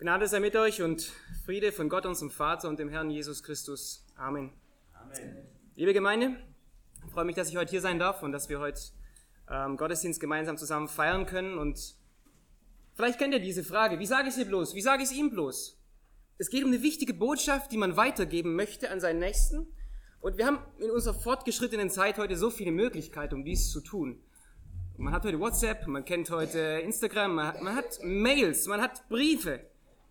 Gnade sei mit euch und Friede von Gott, unserem Vater und dem Herrn Jesus Christus. Amen. Amen. Liebe Gemeinde, ich freue mich, dass ich heute hier sein darf und dass wir heute ähm, Gottesdienst gemeinsam zusammen feiern können. Und vielleicht kennt ihr diese Frage, wie sage ich sie bloß? Wie sage ich es ihm bloß? Es geht um eine wichtige Botschaft, die man weitergeben möchte an seinen Nächsten. Und wir haben in unserer fortgeschrittenen Zeit heute so viele Möglichkeiten, um dies zu tun. Man hat heute WhatsApp, man kennt heute Instagram, man hat, man hat Mails, man hat Briefe.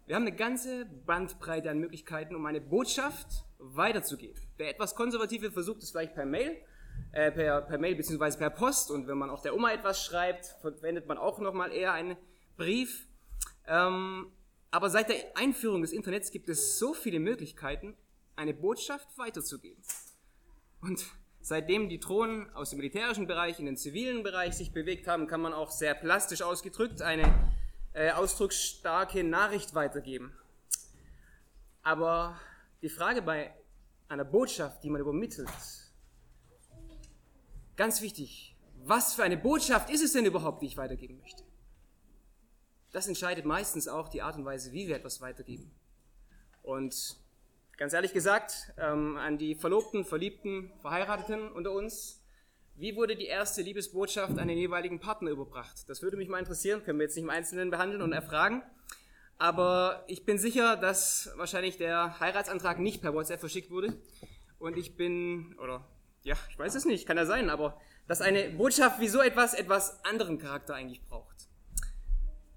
Wir haben eine ganze Bandbreite an Möglichkeiten, um eine Botschaft weiterzugeben. Wer etwas konservativ will, versucht es vielleicht per Mail, äh, per, per Mail bzw. per Post. Und wenn man auch der Oma etwas schreibt, verwendet man auch nochmal eher einen Brief. Ähm, aber seit der Einführung des Internets gibt es so viele Möglichkeiten, eine Botschaft weiterzugeben. Und seitdem die Drohnen aus dem militärischen Bereich in den zivilen Bereich sich bewegt haben, kann man auch sehr plastisch ausgedrückt eine äh, ausdrucksstarke Nachricht weitergeben. Aber die Frage bei einer Botschaft, die man übermittelt, ganz wichtig, was für eine Botschaft ist es denn überhaupt, die ich weitergeben möchte? Das entscheidet meistens auch die Art und Weise, wie wir etwas weitergeben. Und ganz ehrlich gesagt, ähm, an die Verlobten, Verliebten, Verheirateten unter uns, wie wurde die erste Liebesbotschaft an den jeweiligen Partner überbracht? Das würde mich mal interessieren, können wir jetzt nicht im Einzelnen behandeln und erfragen. Aber ich bin sicher, dass wahrscheinlich der Heiratsantrag nicht per WhatsApp verschickt wurde. Und ich bin, oder ja, ich weiß es nicht, kann ja sein, aber dass eine Botschaft wie so etwas etwas anderen Charakter eigentlich braucht.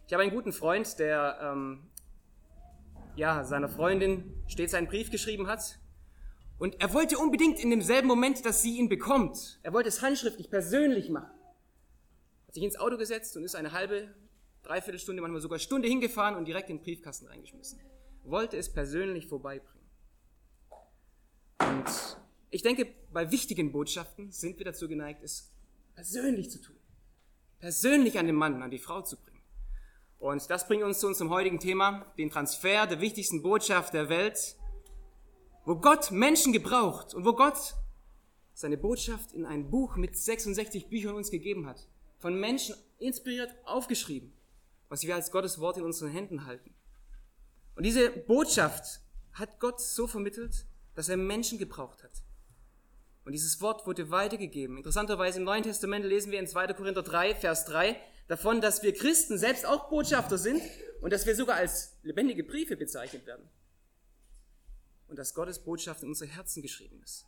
Ich habe einen guten Freund, der ähm, ja, seiner Freundin stets einen Brief geschrieben hat und er wollte unbedingt in demselben Moment, dass sie ihn bekommt, er wollte es handschriftlich, persönlich machen. Hat sich ins Auto gesetzt und ist eine halbe, dreiviertel Stunde, manchmal sogar Stunde hingefahren und direkt in den Briefkasten reingeschmissen. Wollte es persönlich vorbeibringen. Und ich denke, bei wichtigen Botschaften sind wir dazu geneigt, es persönlich zu tun. Persönlich an den Mann, an die Frau zu bringen. Und das bringt uns zu unserem heutigen Thema, den Transfer der wichtigsten Botschaft der Welt wo Gott Menschen gebraucht und wo Gott seine Botschaft in ein Buch mit 66 Büchern uns gegeben hat, von Menschen inspiriert aufgeschrieben, was wir als Gottes Wort in unseren Händen halten. Und diese Botschaft hat Gott so vermittelt, dass er Menschen gebraucht hat. Und dieses Wort wurde weitergegeben. Interessanterweise im Neuen Testament lesen wir in 2. Korinther 3, Vers 3 davon, dass wir Christen selbst auch Botschafter sind und dass wir sogar als lebendige Briefe bezeichnet werden und dass Gottes Botschaft in unsere Herzen geschrieben ist.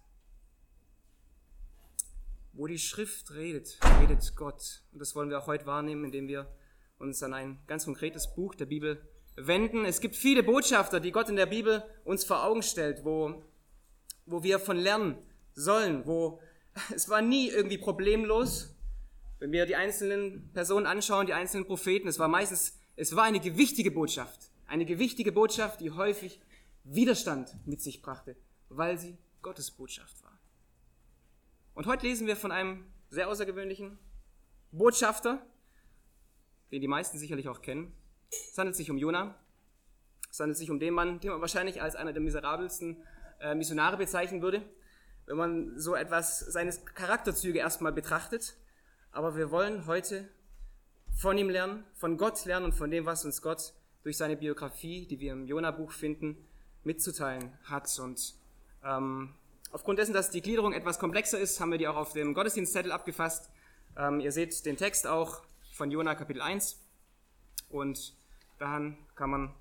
Wo die Schrift redet, redet Gott. Und das wollen wir auch heute wahrnehmen, indem wir uns an ein ganz konkretes Buch der Bibel wenden. Es gibt viele Botschafter, die Gott in der Bibel uns vor Augen stellt, wo, wo wir von lernen sollen, wo es war nie irgendwie problemlos. Wenn wir die einzelnen Personen anschauen, die einzelnen Propheten, es war meistens, es war eine gewichtige Botschaft. Eine gewichtige Botschaft, die häufig Widerstand mit sich brachte, weil sie Gottes Botschaft war. Und heute lesen wir von einem sehr außergewöhnlichen Botschafter, den die meisten sicherlich auch kennen. Es handelt sich um Jona. Es handelt sich um den Mann, den man wahrscheinlich als einer der miserabelsten äh, Missionare bezeichnen würde, wenn man so etwas seines Charakterzüge erstmal betrachtet. Aber wir wollen heute von ihm lernen, von Gott lernen und von dem, was uns Gott durch seine Biografie, die wir im Jona-Buch finden, mitzuteilen hat. Und ähm, aufgrund dessen, dass die Gliederung etwas komplexer ist, haben wir die auch auf dem Gottesdienstzettel abgefasst. Ähm, ihr seht den Text auch von Jona Kapitel 1 und daran kann man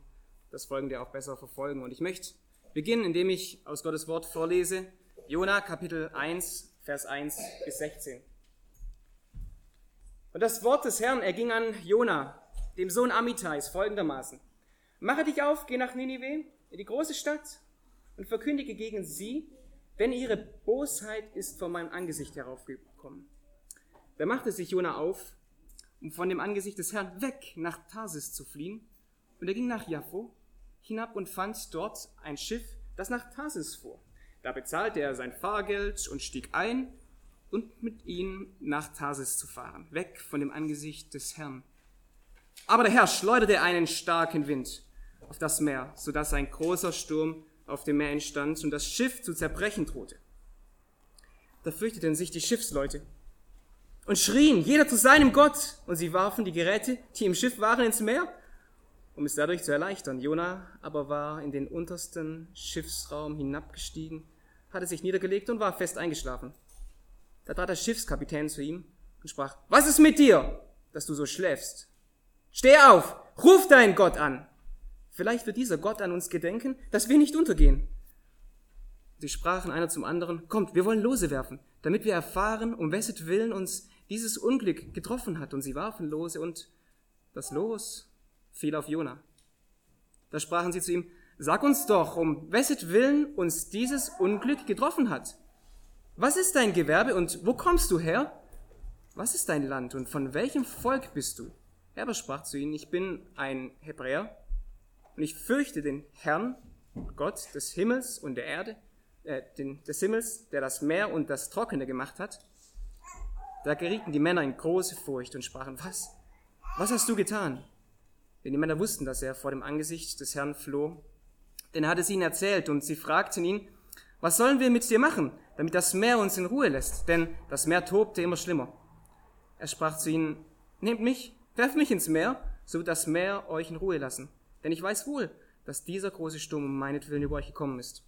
das Folgende auch besser verfolgen. Und ich möchte beginnen, indem ich aus Gottes Wort vorlese, Jona Kapitel 1, Vers 1 bis 16. Und das Wort des Herrn erging an Jona, dem Sohn Amitais, folgendermaßen. Mache dich auf, geh nach Ninive in die große Stadt und verkündige gegen sie, denn ihre Bosheit ist vor meinem Angesicht heraufgekommen. Da machte sich Jona auf, um von dem Angesicht des Herrn weg nach Tarsis zu fliehen, und er ging nach Jaffo hinab und fand dort ein Schiff, das nach Tarsis fuhr. Da bezahlte er sein Fahrgeld und stieg ein, und mit ihm nach Tarsis zu fahren, weg von dem Angesicht des Herrn. Aber der Herr schleuderte einen starken Wind auf das Meer, sodass ein großer Sturm auf dem Meer entstand und das Schiff zu zerbrechen drohte. Da fürchteten sich die Schiffsleute und schrien, jeder zu seinem Gott, und sie warfen die Geräte, die im Schiff waren, ins Meer um es dadurch zu erleichtern. Jona aber war in den untersten Schiffsraum hinabgestiegen, hatte sich niedergelegt und war fest eingeschlafen. Da trat der Schiffskapitän zu ihm und sprach, was ist mit dir, dass du so schläfst? Steh auf, ruf deinen Gott an. Vielleicht wird dieser Gott an uns gedenken, dass wir nicht untergehen. Sie sprachen einer zum anderen, kommt, wir wollen Lose werfen, damit wir erfahren, um wesset Willen uns dieses Unglück getroffen hat. Und sie warfen Lose und das Los fiel auf Jona. Da sprachen sie zu ihm, sag uns doch, um wesset Willen uns dieses Unglück getroffen hat. Was ist dein Gewerbe und wo kommst du her? Was ist dein Land und von welchem Volk bist du? Er aber sprach zu ihnen, ich bin ein Hebräer und ich fürchte den Herrn, Gott des Himmels und der Erde, äh, den, des Himmels, der das Meer und das Trockene gemacht hat. Da gerieten die Männer in große Furcht und sprachen, was? Was hast du getan? Denn die Männer wussten, dass er vor dem Angesicht des Herrn floh. Denn er hatte es ihnen erzählt und sie fragten ihn, was sollen wir mit dir machen, damit das Meer uns in Ruhe lässt? Denn das Meer tobte immer schlimmer. Er sprach zu ihnen, nehmt mich, werft mich ins Meer, so wird das Meer euch in Ruhe lassen. Denn ich weiß wohl, dass dieser große Sturm um meinetwillen über euch gekommen ist.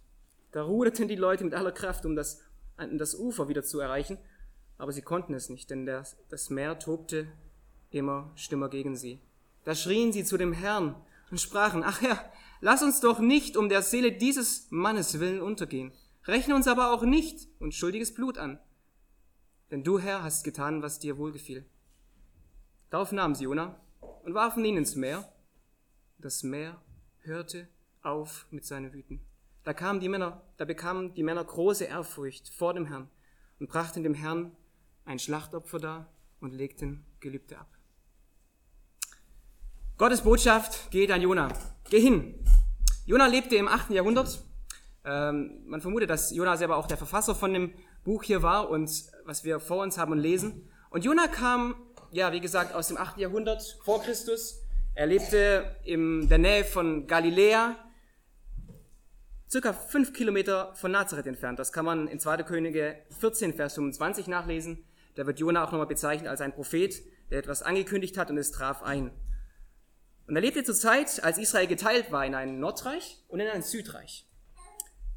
Da ruderten die Leute mit aller Kraft, um das, um das Ufer wieder zu erreichen, aber sie konnten es nicht, denn das, das Meer tobte immer schlimmer gegen sie. Da schrien sie zu dem Herrn und sprachen, ach Herr, lass uns doch nicht um der Seele dieses Mannes willen untergehen. Rechne uns aber auch nicht unschuldiges Blut an. Denn du, Herr, hast getan, was dir wohlgefiel. Darauf nahmen sie Jona und warfen ihn ins Meer. Das Meer hörte auf mit seinen Wüten. Da kamen die Männer, da bekamen die Männer große Ehrfurcht vor dem Herrn und brachten dem Herrn ein Schlachtopfer dar und legten Gelübde ab. Gottes Botschaft geht an Jona. Geh hin. Jona lebte im 8. Jahrhundert. Ähm, man vermutet, dass Jona selber auch der Verfasser von dem Buch hier war und was wir vor uns haben und lesen. Und Jona kam, ja, wie gesagt, aus dem 8. Jahrhundert vor Christus. Er lebte in der Nähe von Galiläa, circa fünf Kilometer von Nazareth entfernt. Das kann man in 2. Könige 14, Vers 25 nachlesen. Da wird Jona auch nochmal bezeichnet als ein Prophet, der etwas angekündigt hat und es traf ein. Und er lebte zur Zeit, als Israel geteilt war in ein Nordreich und in ein Südreich.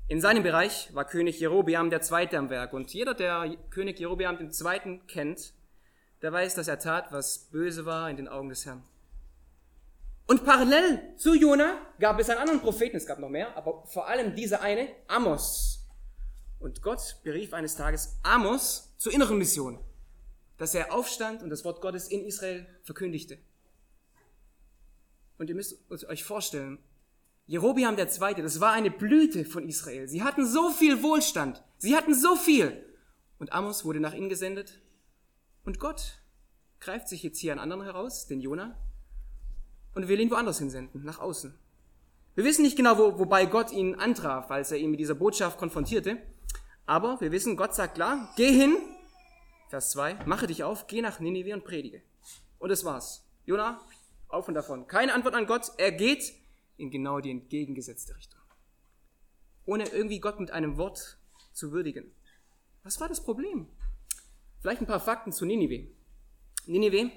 In seinem Bereich war König Jerobeam der Zweite am Werk. Und jeder, der König Jerobeam den Zweiten kennt, der weiß, dass er tat, was böse war in den Augen des Herrn. Und parallel zu Jona gab es einen anderen Propheten, es gab noch mehr, aber vor allem dieser eine, Amos. Und Gott berief eines Tages Amos zur inneren Mission, dass er aufstand und das Wort Gottes in Israel verkündigte. Und ihr müsst euch vorstellen, Jerobiam der Zweite, das war eine Blüte von Israel. Sie hatten so viel Wohlstand. Sie hatten so viel. Und Amos wurde nach ihnen gesendet. Und Gott greift sich jetzt hier einen anderen heraus, den Jona, und will ihn woanders hinsenden, nach außen. Wir wissen nicht genau, wo, wobei Gott ihn antraf, als er ihn mit dieser Botschaft konfrontierte. Aber wir wissen, Gott sagt klar, geh hin, Vers 2, mache dich auf, geh nach Ninive und predige. Und das war's. Jona auf und davon. Keine Antwort an Gott. Er geht in genau die entgegengesetzte Richtung. Ohne irgendwie Gott mit einem Wort zu würdigen. Was war das Problem? Vielleicht ein paar Fakten zu Ninive. Ninive,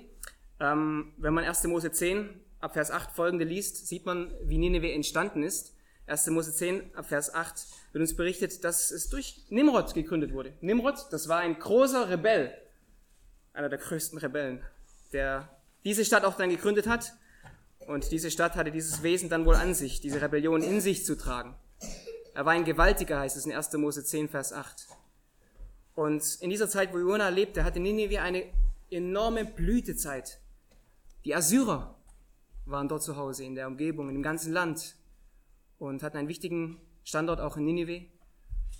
ähm, wenn man 1. Mose 10 ab Vers 8 folgende liest, sieht man, wie Ninive entstanden ist. 1. Mose 10 ab Vers 8 wird uns berichtet, dass es durch Nimrod gegründet wurde. Nimrod, das war ein großer Rebell, einer der größten Rebellen, der diese Stadt auch dann gegründet hat. Und diese Stadt hatte dieses Wesen dann wohl an sich, diese Rebellion in sich zu tragen. Er war ein Gewaltiger, heißt es in 1. Mose 10, Vers 8. Und in dieser Zeit, wo Jona lebte, hatte Ninive eine enorme Blütezeit. Die Assyrer waren dort zu Hause, in der Umgebung, in dem ganzen Land und hatten einen wichtigen Standort auch in Ninive.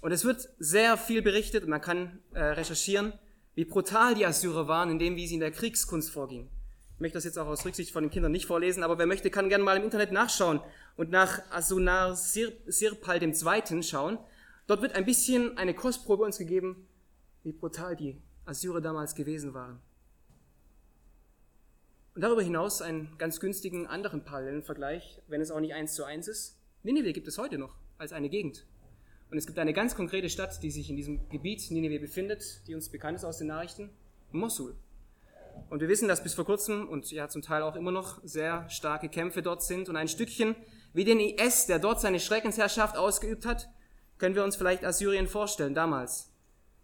Und es wird sehr viel berichtet und man kann äh, recherchieren, wie brutal die Assyrer waren, in dem, wie sie in der Kriegskunst vorgingen möchte das jetzt auch aus Rücksicht von den Kindern nicht vorlesen, aber wer möchte, kann gerne mal im Internet nachschauen und nach Asunar Sirpal II. schauen. Dort wird ein bisschen eine Kostprobe uns gegeben, wie brutal die Assyrer damals gewesen waren. Und darüber hinaus einen ganz günstigen anderen Parallelvergleich, wenn es auch nicht eins zu eins ist. Ninive gibt es heute noch als eine Gegend. Und es gibt eine ganz konkrete Stadt, die sich in diesem Gebiet Ninive befindet, die uns bekannt ist aus den Nachrichten, Mosul. Und wir wissen, dass bis vor kurzem und ja zum Teil auch immer noch sehr starke Kämpfe dort sind. Und ein Stückchen wie den IS, der dort seine Schreckensherrschaft ausgeübt hat, können wir uns vielleicht Assyrien vorstellen damals.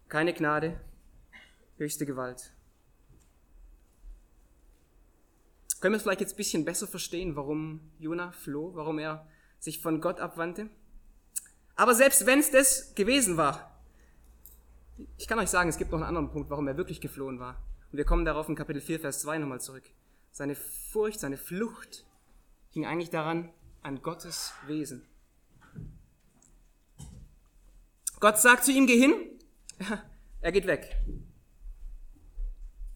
Keine Gnade, höchste Gewalt. Können wir vielleicht jetzt ein bisschen besser verstehen, warum Jona floh, warum er sich von Gott abwandte? Aber selbst wenn es das gewesen war, ich kann euch sagen, es gibt noch einen anderen Punkt, warum er wirklich geflohen war. Und wir kommen darauf in Kapitel 4, Vers 2 nochmal zurück. Seine Furcht, seine Flucht hing eigentlich daran, an Gottes Wesen. Gott sagt zu ihm, geh hin, er geht weg.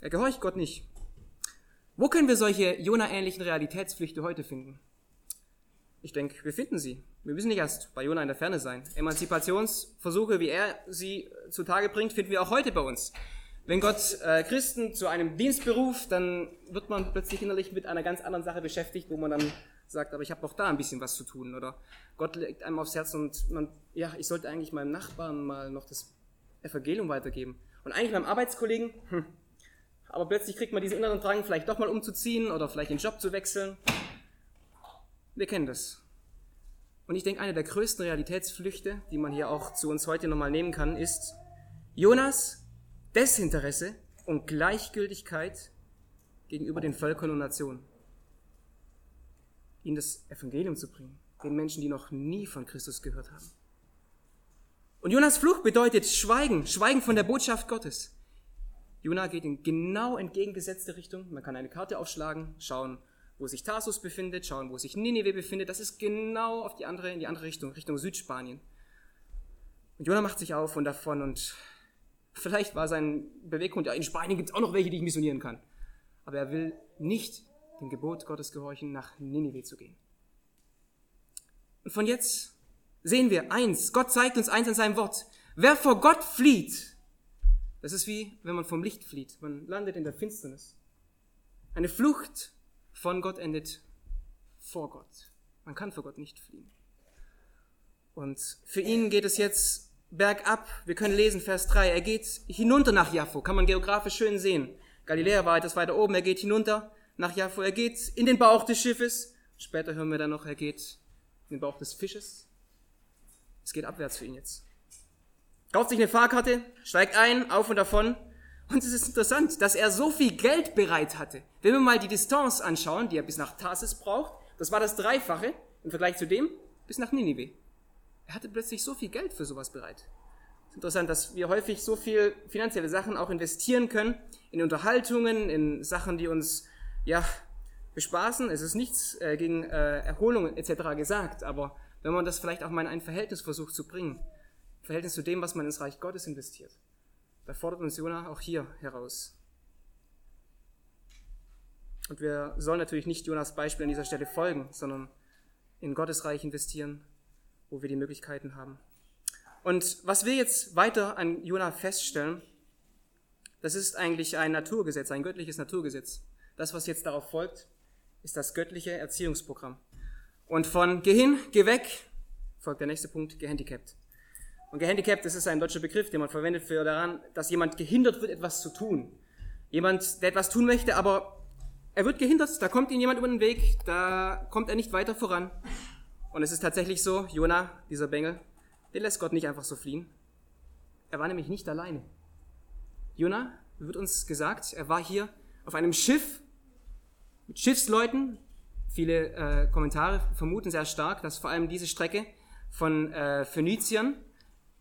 Er gehorcht Gott nicht. Wo können wir solche Jona-ähnlichen Realitätsflüchte heute finden? Ich denke, wir finden sie. Wir müssen nicht erst bei Jona in der Ferne sein. Emanzipationsversuche, wie er sie zutage bringt, finden wir auch heute bei uns. Wenn Gott äh, Christen zu einem Dienst beruft, dann wird man plötzlich innerlich mit einer ganz anderen Sache beschäftigt, wo man dann sagt, aber ich habe noch da ein bisschen was zu tun. Oder Gott legt einem aufs Herz und man, ja, ich sollte eigentlich meinem Nachbarn mal noch das Evangelium weitergeben. Und eigentlich meinem Arbeitskollegen, hm, aber plötzlich kriegt man diesen inneren Drang, vielleicht doch mal umzuziehen oder vielleicht den Job zu wechseln. Wir kennen das. Und ich denke, eine der größten Realitätsflüchte, die man hier auch zu uns heute nochmal nehmen kann, ist Jonas Desinteresse und Gleichgültigkeit gegenüber den Völkern und Nationen ihnen das Evangelium zu bringen, den Menschen, die noch nie von Christus gehört haben. Und Jonas Flucht bedeutet Schweigen, Schweigen von der Botschaft Gottes. Jonah geht in genau entgegengesetzte Richtung. Man kann eine Karte aufschlagen, schauen, wo sich Tarsus befindet, schauen, wo sich Ninive befindet. Das ist genau auf die andere, in die andere Richtung, Richtung Südspanien. Und Jonah macht sich auf und davon und vielleicht war sein Beweggrund, ja, in Spanien gibt es auch noch welche, die ich missionieren kann. Aber er will nicht dem Gebot Gottes gehorchen, nach Ninive zu gehen. Und von jetzt sehen wir eins, Gott zeigt uns eins in seinem Wort. Wer vor Gott flieht, das ist wie wenn man vom Licht flieht. Man landet in der Finsternis. Eine Flucht von Gott endet vor Gott. Man kann vor Gott nicht fliehen. Und für ihn geht es jetzt bergab. Wir können lesen, Vers 3. Er geht hinunter nach Jaffo. Kann man geografisch schön sehen. Galiläa war etwas weiter oben. Er geht hinunter nach Jaffo. Er geht in den Bauch des Schiffes. Später hören wir dann noch, er geht in den Bauch des Fisches. Es geht abwärts für ihn jetzt. Kauft sich eine Fahrkarte, steigt ein, auf und davon. Und es ist interessant, dass er so viel Geld bereit hatte. Wenn wir mal die Distanz anschauen, die er bis nach Tarsis braucht, das war das Dreifache im Vergleich zu dem bis nach Ninive. Er hatte plötzlich so viel Geld für sowas bereit. Es ist interessant, dass wir häufig so viel finanzielle Sachen auch investieren können in Unterhaltungen, in Sachen, die uns ja, bespaßen. Es ist nichts äh, gegen äh, Erholung etc. gesagt, aber wenn man das vielleicht auch mal in ein Verhältnis versucht zu bringen, Verhältnis zu dem, was man ins Reich Gottes investiert, da fordert uns Jona auch hier heraus. Und wir sollen natürlich nicht Jonas Beispiel an dieser Stelle folgen, sondern in Gottes Reich investieren, wo wir die Möglichkeiten haben. Und was wir jetzt weiter an Jona feststellen, das ist eigentlich ein Naturgesetz, ein göttliches Naturgesetz. Das, was jetzt darauf folgt, ist das göttliche Erziehungsprogramm. Und von geh hin, geh weg, folgt der nächste Punkt, gehandicapt. Und gehandicapt, das ist ein deutscher Begriff, den man verwendet für daran, dass jemand gehindert wird, etwas zu tun. Jemand, der etwas tun möchte, aber er wird gehindert, da kommt ihm jemand über den Weg, da kommt er nicht weiter voran. Und es ist tatsächlich so, Jona, dieser Bengel, den lässt Gott nicht einfach so fliehen. Er war nämlich nicht alleine. Jona, wird uns gesagt, er war hier auf einem Schiff mit Schiffsleuten. Viele äh, Kommentare vermuten sehr stark, dass vor allem diese Strecke von äh, Phöniziern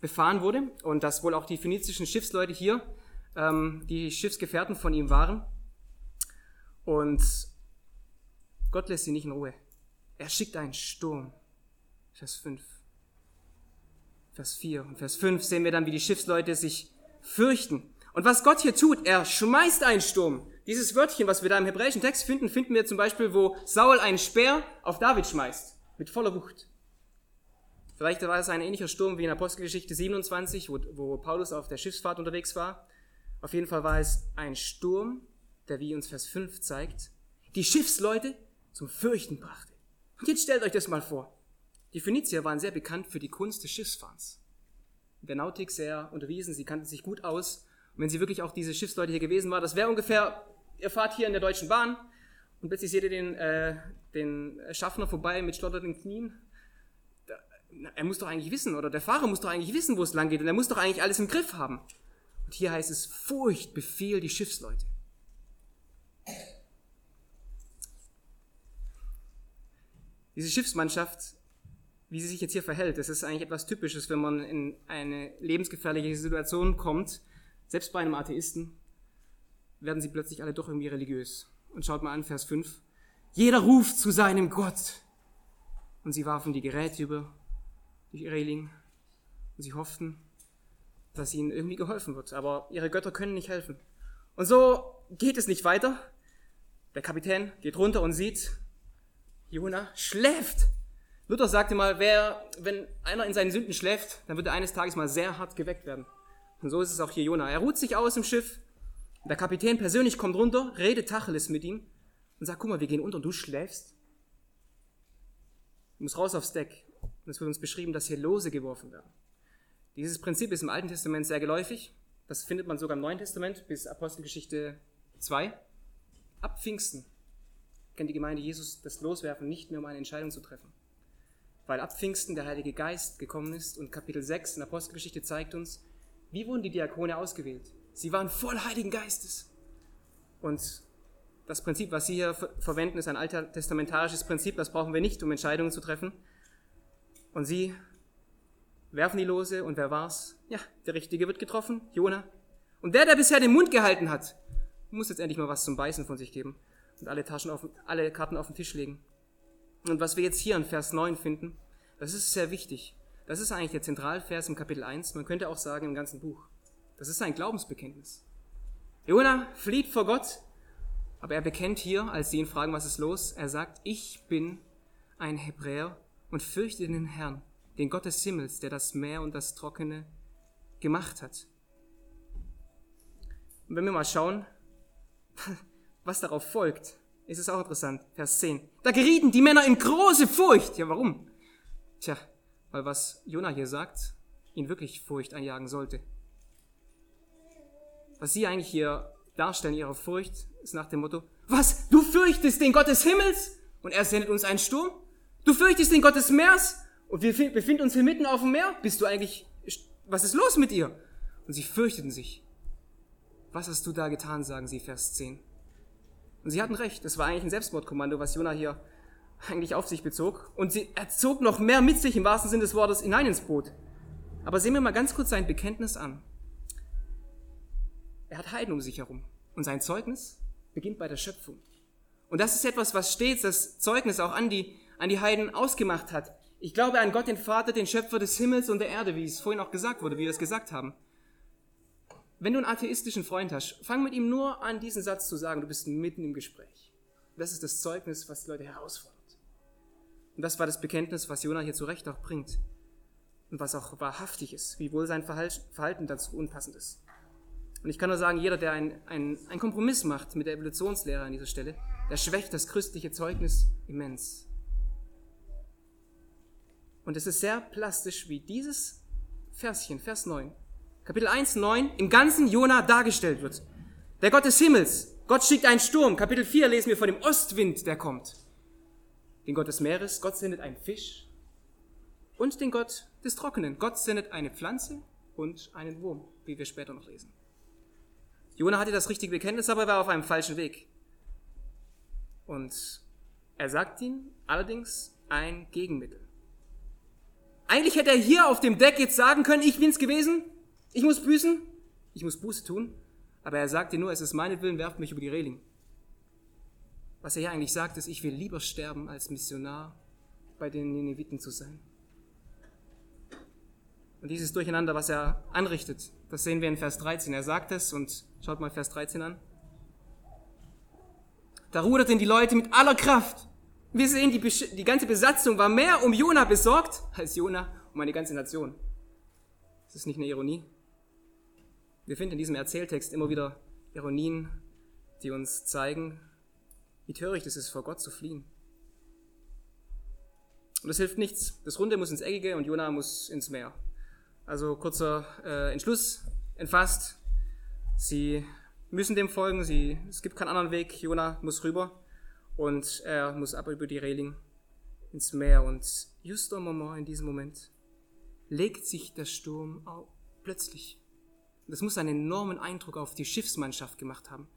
befahren wurde und dass wohl auch die phönizischen Schiffsleute hier ähm, die Schiffsgefährten von ihm waren. Und Gott lässt sie nicht in Ruhe. Er schickt einen Sturm. Vers 5. Vers 4 und Vers 5 sehen wir dann, wie die Schiffsleute sich fürchten. Und was Gott hier tut, er schmeißt einen Sturm. Dieses Wörtchen, was wir da im hebräischen Text finden, finden wir zum Beispiel, wo Saul einen Speer auf David schmeißt, mit voller Wucht. Vielleicht war es ein ähnlicher Sturm wie in Apostelgeschichte 27, wo, wo Paulus auf der Schiffsfahrt unterwegs war. Auf jeden Fall war es ein Sturm, der, wie uns Vers 5 zeigt, die Schiffsleute zum Fürchten brachte. Und jetzt stellt euch das mal vor. Die Phönizier waren sehr bekannt für die Kunst des Schiffsfahrens. In der Nautik sehr unterwiesen, sie kannten sich gut aus. Und wenn sie wirklich auch diese Schiffsleute hier gewesen waren, das wäre ungefähr ihr fahrt hier in der Deutschen Bahn und plötzlich seht ihr den, äh, den Schaffner vorbei mit schlotternden Knien. Er muss doch eigentlich wissen, oder der Fahrer muss doch eigentlich wissen, wo es lang geht und er muss doch eigentlich alles im Griff haben. Und hier heißt es, Furcht befehl die Schiffsleute. Diese Schiffsmannschaft, wie sie sich jetzt hier verhält, das ist eigentlich etwas Typisches, wenn man in eine lebensgefährliche Situation kommt. Selbst bei einem Atheisten werden sie plötzlich alle doch irgendwie religiös. Und schaut mal an, Vers 5. Jeder ruft zu seinem Gott. Und sie warfen die Geräte über die Reling und sie hofften, dass ihnen irgendwie geholfen wird. Aber ihre Götter können nicht helfen. Und so geht es nicht weiter. Der Kapitän geht runter und sieht, Jona schläft. Luther sagte mal, wer, wenn einer in seinen Sünden schläft, dann wird er eines Tages mal sehr hart geweckt werden. Und so ist es auch hier Jona. Er ruht sich aus im Schiff. Der Kapitän persönlich kommt runter, redet Tacheles mit ihm und sagt, guck mal, wir gehen unter und du schläfst. Du musst raus aufs Deck. Und es wird uns beschrieben, dass hier Lose geworfen werden. Dieses Prinzip ist im Alten Testament sehr geläufig. Das findet man sogar im Neuen Testament bis Apostelgeschichte 2. Ab Pfingsten kennt die Gemeinde Jesus das Loswerfen nicht mehr, um eine Entscheidung zu treffen. Weil ab Pfingsten der Heilige Geist gekommen ist und Kapitel 6 in Apostelgeschichte zeigt uns, wie wurden die Diakone ausgewählt? Sie waren voll Heiligen Geistes. Und das Prinzip, was Sie hier verwenden, ist ein alttestamentarisches Prinzip, das brauchen wir nicht, um Entscheidungen zu treffen. Und Sie werfen die Lose und wer war's? Ja, der Richtige wird getroffen, Jona. Und der, der bisher den Mund gehalten hat, muss jetzt endlich mal was zum Beißen von sich geben und alle, Taschen auf, alle Karten auf den Tisch legen. Und was wir jetzt hier in Vers 9 finden, das ist sehr wichtig. Das ist eigentlich der Zentralvers im Kapitel 1, man könnte auch sagen im ganzen Buch. Das ist ein Glaubensbekenntnis. Jona flieht vor Gott, aber er bekennt hier, als sie ihn fragen, was ist los, er sagt, ich bin ein Hebräer und fürchte den Herrn, den Gott des Himmels, der das Meer und das Trockene gemacht hat. Und wenn wir mal schauen, was darauf folgt, ist es auch interessant. Vers 10. Da gerieten die Männer in große Furcht. Ja, warum? Tja, weil was Jona hier sagt, ihn wirklich Furcht einjagen sollte. Was sie eigentlich hier darstellen, ihre Furcht, ist nach dem Motto, was, du fürchtest den Gott des Himmels und er sendet uns einen Sturm? Du fürchtest den Gott des Meers und wir befinden uns hier mitten auf dem Meer? Bist du eigentlich, was ist los mit ihr? Und sie fürchteten sich. Was hast du da getan, sagen sie, Vers 10. Und sie hatten recht, es war eigentlich ein Selbstmordkommando, was Jonah hier eigentlich auf sich bezog. Und sie, er zog noch mehr mit sich im wahrsten Sinne des Wortes hinein ins Boot. Aber sehen wir mal ganz kurz sein Bekenntnis an. Er hat Heiden um sich herum. Und sein Zeugnis beginnt bei der Schöpfung. Und das ist etwas, was stets das Zeugnis auch an die, an die Heiden ausgemacht hat. Ich glaube an Gott, den Vater, den Schöpfer des Himmels und der Erde, wie es vorhin auch gesagt wurde, wie wir es gesagt haben. Wenn du einen atheistischen Freund hast, fang mit ihm nur an, diesen Satz zu sagen, du bist mitten im Gespräch. Das ist das Zeugnis, was die Leute herausfordert. Und das war das Bekenntnis, was Jonah hier zu Recht auch bringt. Und was auch wahrhaftig ist, wiewohl sein Verhalten dazu unpassend ist. Und ich kann nur sagen, jeder, der einen ein Kompromiss macht mit der Evolutionslehre an dieser Stelle, der schwächt das christliche Zeugnis immens. Und es ist sehr plastisch, wie dieses Verschen, Vers 9, Kapitel 1, 9, im ganzen Jona dargestellt wird. Der Gott des Himmels, Gott schickt einen Sturm. Kapitel 4 lesen wir von dem Ostwind, der kommt. Den Gott des Meeres, Gott sendet einen Fisch. Und den Gott des Trockenen, Gott sendet eine Pflanze und einen Wurm, wie wir später noch lesen. Jona hatte das richtige Bekenntnis, aber er war auf einem falschen Weg. Und er sagt ihm allerdings ein Gegenmittel. Eigentlich hätte er hier auf dem Deck jetzt sagen können, ich bin's gewesen, ich muss büßen, ich muss Buße tun, aber er sagt dir nur, es ist meinetwillen, werft mich über die Reling. Was er hier eigentlich sagt, ist, ich will lieber sterben, als Missionar bei den Nineviten zu sein. Und dieses Durcheinander, was er anrichtet, das sehen wir in Vers 13. Er sagt es und schaut mal Vers 13 an. Da ruderten die Leute mit aller Kraft. Wir sehen, die, die ganze Besatzung war mehr um Jona besorgt als Jona um eine ganze Nation. Ist das nicht eine Ironie? Wir finden in diesem Erzähltext immer wieder Ironien, die uns zeigen, wie töricht es ist, vor Gott zu fliehen. Und das hilft nichts. Das Runde muss ins Eckige und Jona muss ins Meer. Also kurzer äh, Entschluss entfasst. Sie müssen dem folgen. Sie, es gibt keinen anderen Weg. Jona muss rüber und er muss ab über die Reling ins Meer. Und just am Moment, in diesem Moment, legt sich der Sturm auf, plötzlich. Das muss einen enormen Eindruck auf die Schiffsmannschaft gemacht haben,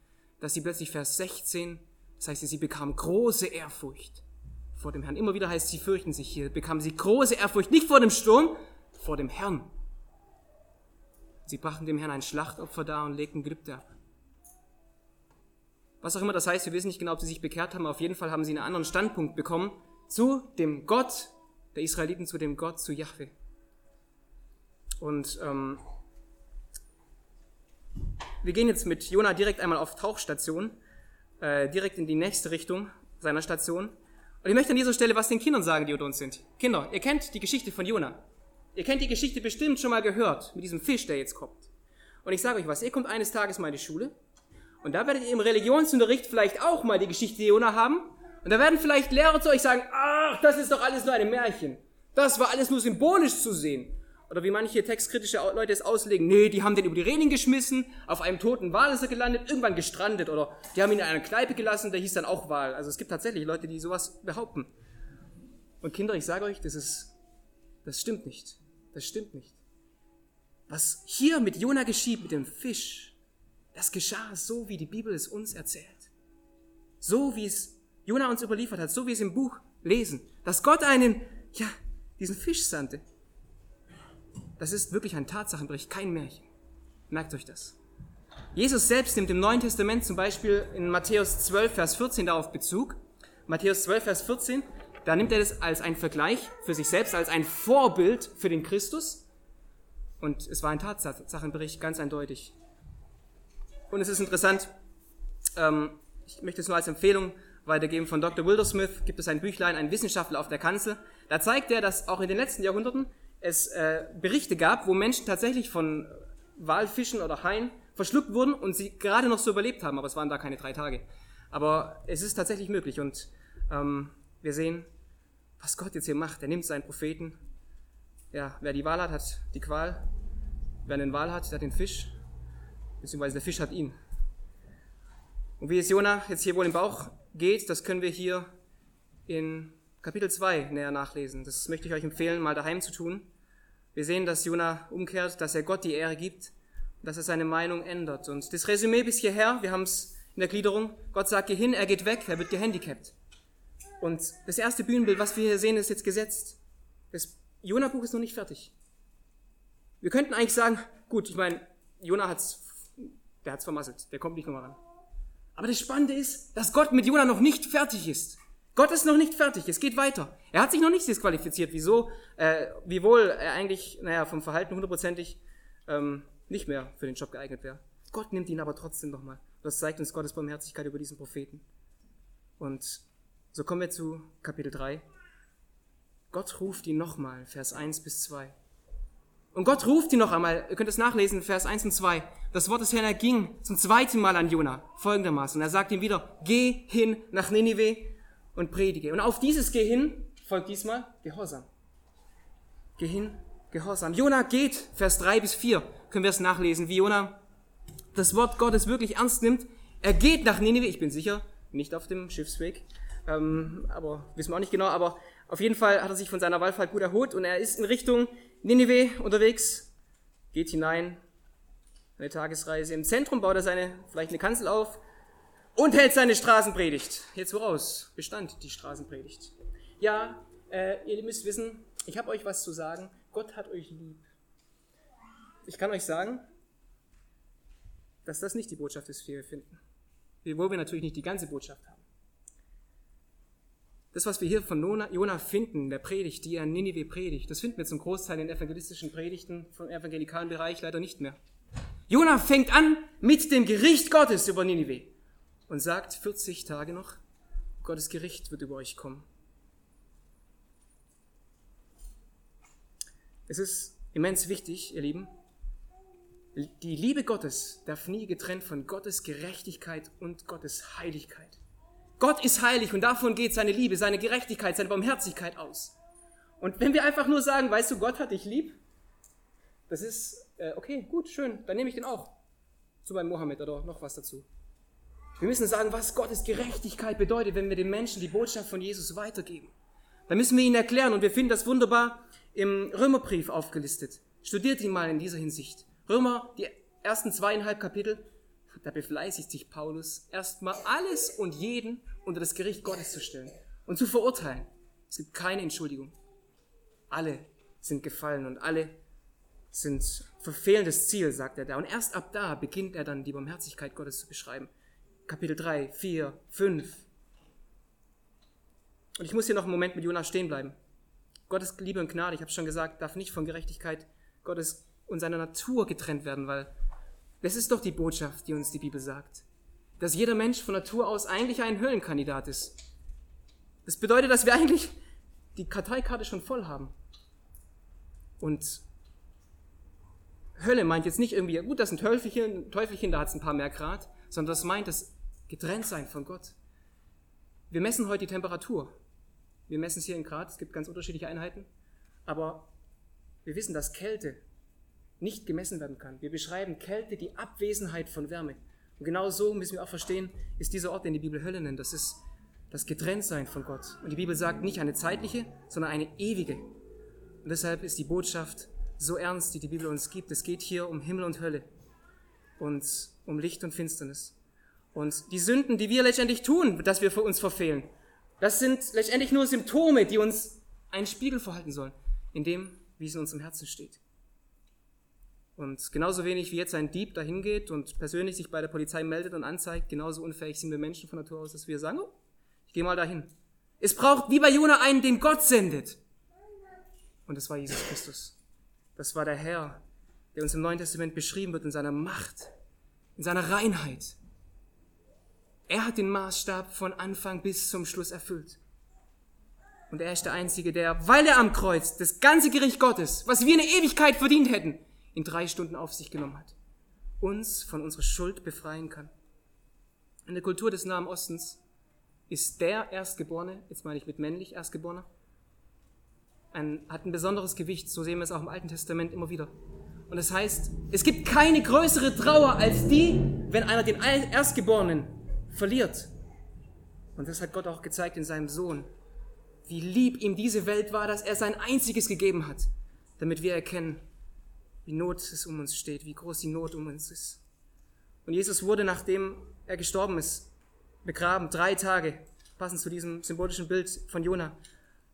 dass sie plötzlich Vers 16, das heißt, sie bekam große Ehrfurcht vor dem Herrn. Immer wieder heißt, sie fürchten sich hier, bekamen sie große Ehrfurcht, nicht vor dem Sturm, vor dem Herrn. Sie brachten dem Herrn ein Schlachtopfer dar und legten Gelübde ab. Was auch immer das heißt, wir wissen nicht genau, ob sie sich bekehrt haben, auf jeden Fall haben sie einen anderen Standpunkt bekommen zu dem Gott der Israeliten, zu dem Gott, zu Yahweh. Und ähm, wir gehen jetzt mit Jona direkt einmal auf Tauchstation, äh, direkt in die nächste Richtung seiner Station. Und ich möchte an dieser Stelle was den Kindern sagen, die unter uns sind. Kinder, ihr kennt die Geschichte von Jona. Ihr kennt die Geschichte bestimmt schon mal gehört, mit diesem Fisch, der jetzt kommt. Und ich sage euch was, ihr kommt eines Tages mal in die Schule und da werdet ihr im Religionsunterricht vielleicht auch mal die Geschichte Jona haben. Und da werden vielleicht Lehrer zu euch sagen, ach, das ist doch alles nur ein Märchen. Das war alles nur symbolisch zu sehen. Oder wie manche textkritische Leute es auslegen, nee, die haben den über die Reling geschmissen, auf einem toten Wal ist er gelandet, irgendwann gestrandet. Oder die haben ihn in einer Kneipe gelassen, der hieß dann auch Wal. Also es gibt tatsächlich Leute, die sowas behaupten. Und Kinder, ich sage euch, das ist, das stimmt nicht. Das stimmt nicht. Was hier mit Jona geschieht, mit dem Fisch, das geschah so, wie die Bibel es uns erzählt. So, wie es Jona uns überliefert hat, so wie es im Buch lesen. Dass Gott einen, ja, diesen Fisch sandte. Das ist wirklich ein Tatsachenbericht, kein Märchen. Merkt euch das. Jesus selbst nimmt im Neuen Testament zum Beispiel in Matthäus 12, Vers 14 darauf Bezug. Matthäus 12, Vers 14, da nimmt er das als ein Vergleich für sich selbst, als ein Vorbild für den Christus. Und es war ein Tatsachenbericht, ganz eindeutig. Und es ist interessant, ähm, ich möchte es nur als Empfehlung weitergeben von Dr. Wildersmith, gibt es ein Büchlein, ein Wissenschaftler auf der Kanzel. Da zeigt er, dass auch in den letzten Jahrhunderten es äh, Berichte gab, wo Menschen tatsächlich von Walfischen oder Haien verschluckt wurden und sie gerade noch so überlebt haben, aber es waren da keine drei Tage. Aber es ist tatsächlich möglich und ähm, wir sehen, was Gott jetzt hier macht. Er nimmt seinen Propheten. Ja, wer die Wahl hat, hat die Qual. Wer den Wahl hat, der hat den Fisch beziehungsweise der Fisch hat ihn. Und wie es Jona jetzt hier wohl im Bauch geht, das können wir hier in Kapitel 2 näher nachlesen. Das möchte ich euch empfehlen, mal daheim zu tun. Wir sehen, dass Jona umkehrt, dass er Gott die Ehre gibt, dass er seine Meinung ändert. Und das Resümee bis hierher, wir haben es in der Gliederung, Gott sagt, geh hin, er geht weg, er wird gehandicapt. Und das erste Bühnenbild, was wir hier sehen, ist jetzt gesetzt. Das Jona-Buch ist noch nicht fertig. Wir könnten eigentlich sagen, gut, ich meine, Jona hat es der hat's vermasselt, der kommt nicht nochmal ran. Aber das Spannende ist, dass Gott mit Jona noch nicht fertig ist. Gott ist noch nicht fertig, es geht weiter. Er hat sich noch nicht disqualifiziert, wieso, äh, wiewohl er eigentlich, naja, vom Verhalten hundertprozentig ähm, nicht mehr für den Job geeignet wäre. Gott nimmt ihn aber trotzdem nochmal. Das zeigt uns Gottes Barmherzigkeit über diesen Propheten. Und so kommen wir zu Kapitel 3. Gott ruft ihn nochmal, Vers 1 bis 2. Und Gott ruft ihn noch einmal, ihr könnt es nachlesen, Vers 1 und 2. Das Wort des Herrn erging zum zweiten Mal an Jona, folgendermaßen. Er sagt ihm wieder, geh hin nach Ninive und predige. Und auf dieses Geh hin folgt diesmal Gehorsam. Geh hin, Gehorsam. Jona geht, Vers 3 bis 4, können wir es nachlesen, wie Jona das Wort Gottes wirklich ernst nimmt. Er geht nach Ninive, ich bin sicher, nicht auf dem Schiffsweg, ähm, aber wissen wir auch nicht genau, aber auf jeden Fall hat er sich von seiner Wallfahrt gut erholt und er ist in Richtung Ninive unterwegs, geht hinein, eine Tagesreise. Im Zentrum baut er seine, vielleicht eine Kanzel auf und hält seine Straßenpredigt. Jetzt woraus bestand die Straßenpredigt? Ja, äh, ihr müsst wissen, ich habe euch was zu sagen. Gott hat euch lieb. Ich kann euch sagen, dass das nicht die Botschaft ist, die wir finden. Wiewohl wir natürlich nicht die ganze Botschaft haben. Das, was wir hier von Jona finden, der Predigt, die er in Ninive predigt, das finden wir zum Großteil in evangelistischen Predigten vom evangelikalen Bereich leider nicht mehr. Jona fängt an mit dem Gericht Gottes über Ninive und sagt 40 Tage noch, Gottes Gericht wird über euch kommen. Es ist immens wichtig, ihr Lieben, die Liebe Gottes darf nie getrennt von Gottes Gerechtigkeit und Gottes Heiligkeit. Gott ist heilig und davon geht seine Liebe, seine Gerechtigkeit, seine Barmherzigkeit aus. Und wenn wir einfach nur sagen, weißt du, Gott hat dich lieb, das ist, äh, okay, gut, schön, dann nehme ich den auch. zu bei Mohammed oder noch was dazu. Wir müssen sagen, was Gottes Gerechtigkeit bedeutet, wenn wir den Menschen die Botschaft von Jesus weitergeben. Dann müssen wir ihnen erklären und wir finden das wunderbar im Römerbrief aufgelistet. Studiert ihn mal in dieser Hinsicht. Römer, die ersten zweieinhalb Kapitel, da befleißigt sich Paulus, erstmal alles und jeden unter das Gericht Gottes zu stellen und zu verurteilen. Es gibt keine Entschuldigung. Alle sind gefallen und alle sind verfehlendes Ziel, sagt er da. Und erst ab da beginnt er dann die Barmherzigkeit Gottes zu beschreiben. Kapitel 3, 4, 5. Und ich muss hier noch einen Moment mit Jonas stehen bleiben. Gottes Liebe und Gnade, ich habe schon gesagt, darf nicht von Gerechtigkeit Gottes und seiner Natur getrennt werden, weil das ist doch die Botschaft, die uns die Bibel sagt. Dass jeder Mensch von Natur aus eigentlich ein Höllenkandidat ist. Das bedeutet, dass wir eigentlich die Karteikarte schon voll haben. Und Hölle meint jetzt nicht irgendwie, gut, das sind Teufelchen, Teufelchen, da hat es ein paar mehr Grad, sondern das meint das Getrenntsein von Gott. Wir messen heute die Temperatur. Wir messen es hier in Grad, es gibt ganz unterschiedliche Einheiten, aber wir wissen, dass Kälte nicht gemessen werden kann. Wir beschreiben Kälte die Abwesenheit von Wärme. Und genau so müssen wir auch verstehen, ist dieser Ort, den die Bibel Hölle nennt. Das ist das Getrenntsein von Gott. Und die Bibel sagt nicht eine zeitliche, sondern eine ewige. Und deshalb ist die Botschaft so ernst, die die Bibel uns gibt. Es geht hier um Himmel und Hölle und um Licht und Finsternis. Und die Sünden, die wir letztendlich tun, dass wir für uns verfehlen, das sind letztendlich nur Symptome, die uns einen Spiegel verhalten sollen, in dem, wie es in unserem Herzen steht. Und genauso wenig wie jetzt ein Dieb dahin geht und persönlich sich bei der Polizei meldet und anzeigt, genauso unfähig sind wir Menschen von Natur aus, dass wir sagen, oh, ich gehe mal dahin. Es braucht wie bei Jona einen, den Gott sendet. Und das war Jesus Christus. Das war der Herr, der uns im Neuen Testament beschrieben wird in seiner Macht, in seiner Reinheit. Er hat den Maßstab von Anfang bis zum Schluss erfüllt. Und er ist der Einzige, der, weil er am Kreuz das ganze Gericht Gottes, was wir in der Ewigkeit verdient hätten, in drei Stunden auf sich genommen hat, uns von unserer Schuld befreien kann. In der Kultur des Nahen Ostens ist der Erstgeborene, jetzt meine ich mit männlich Erstgeborener, ein, hat ein besonderes Gewicht, so sehen wir es auch im Alten Testament immer wieder. Und das heißt, es gibt keine größere Trauer als die, wenn einer den Erstgeborenen verliert. Und das hat Gott auch gezeigt in seinem Sohn, wie lieb ihm diese Welt war, dass er sein einziges gegeben hat, damit wir erkennen, wie Not es um uns steht, wie groß die Not um uns ist. Und Jesus wurde, nachdem er gestorben ist, begraben, drei Tage, passend zu diesem symbolischen Bild von Jona,